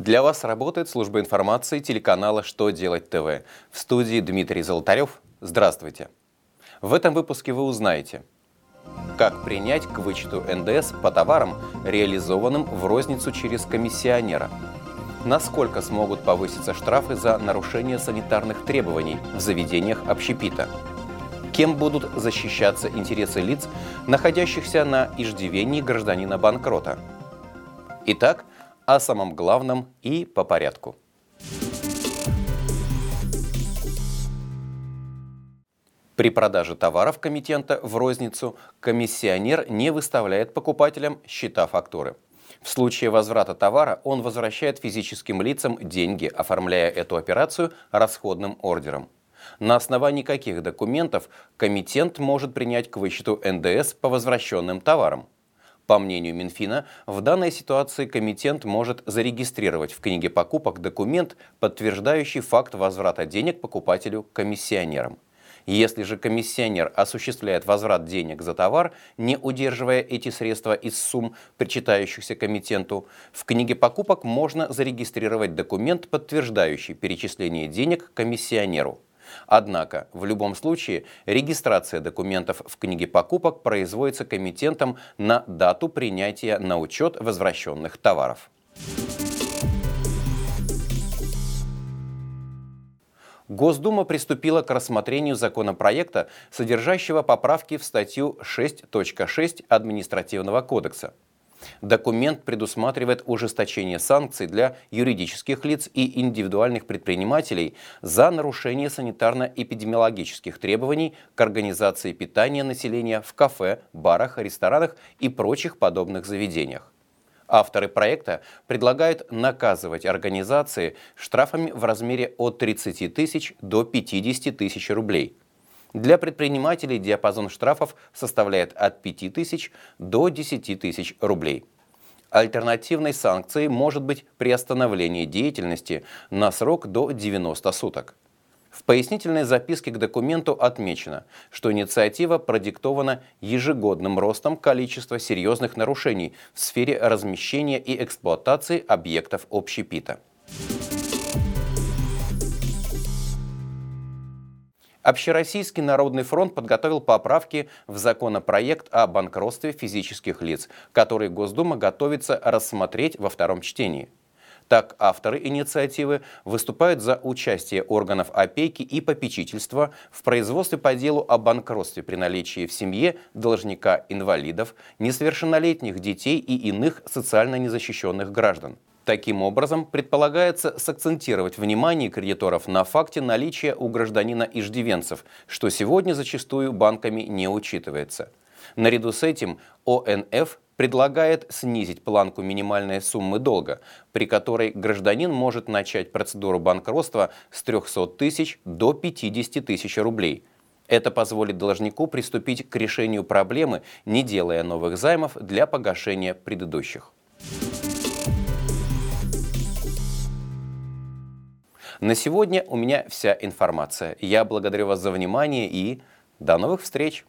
Для вас работает служба информации телеканала «Что делать ТВ». В студии Дмитрий Золотарев. Здравствуйте. В этом выпуске вы узнаете, как принять к вычету НДС по товарам, реализованным в розницу через комиссионера. Насколько смогут повыситься штрафы за нарушение санитарных требований в заведениях общепита. Кем будут защищаться интересы лиц, находящихся на иждивении гражданина-банкрота. Итак, о самом главном и по порядку. При продаже товаров комитента в розницу комиссионер не выставляет покупателям счета фактуры. В случае возврата товара он возвращает физическим лицам деньги, оформляя эту операцию расходным ордером. На основании каких документов комитент может принять к вычету НДС по возвращенным товарам? По мнению Минфина, в данной ситуации комитент может зарегистрировать в книге покупок документ, подтверждающий факт возврата денег покупателю комиссионерам. Если же комиссионер осуществляет возврат денег за товар, не удерживая эти средства из сумм, причитающихся комитенту, в книге покупок можно зарегистрировать документ, подтверждающий перечисление денег комиссионеру. Однако, в любом случае, регистрация документов в книге покупок производится комитентом на дату принятия на учет возвращенных товаров. Госдума приступила к рассмотрению законопроекта, содержащего поправки в статью 6.6 Административного кодекса. Документ предусматривает ужесточение санкций для юридических лиц и индивидуальных предпринимателей за нарушение санитарно-эпидемиологических требований к организации питания населения в кафе, барах, ресторанах и прочих подобных заведениях. Авторы проекта предлагают наказывать организации штрафами в размере от 30 тысяч до 50 тысяч рублей – для предпринимателей диапазон штрафов составляет от 5 тысяч до 10 тысяч рублей. Альтернативной санкцией может быть приостановление деятельности на срок до 90 суток. В пояснительной записке к документу отмечено, что инициатива продиктована ежегодным ростом количества серьезных нарушений в сфере размещения и эксплуатации объектов общепита. Общероссийский народный фронт подготовил поправки в законопроект о банкротстве физических лиц, который Госдума готовится рассмотреть во втором чтении. Так, авторы инициативы выступают за участие органов опеки и попечительства в производстве по делу о банкротстве при наличии в семье должника-инвалидов, несовершеннолетних детей и иных социально незащищенных граждан. Таким образом, предполагается сакцентировать внимание кредиторов на факте наличия у гражданина иждивенцев, что сегодня зачастую банками не учитывается. Наряду с этим ОНФ предлагает снизить планку минимальной суммы долга, при которой гражданин может начать процедуру банкротства с 300 тысяч до 50 тысяч рублей. Это позволит должнику приступить к решению проблемы, не делая новых займов для погашения предыдущих. На сегодня у меня вся информация. Я благодарю вас за внимание и до новых встреч!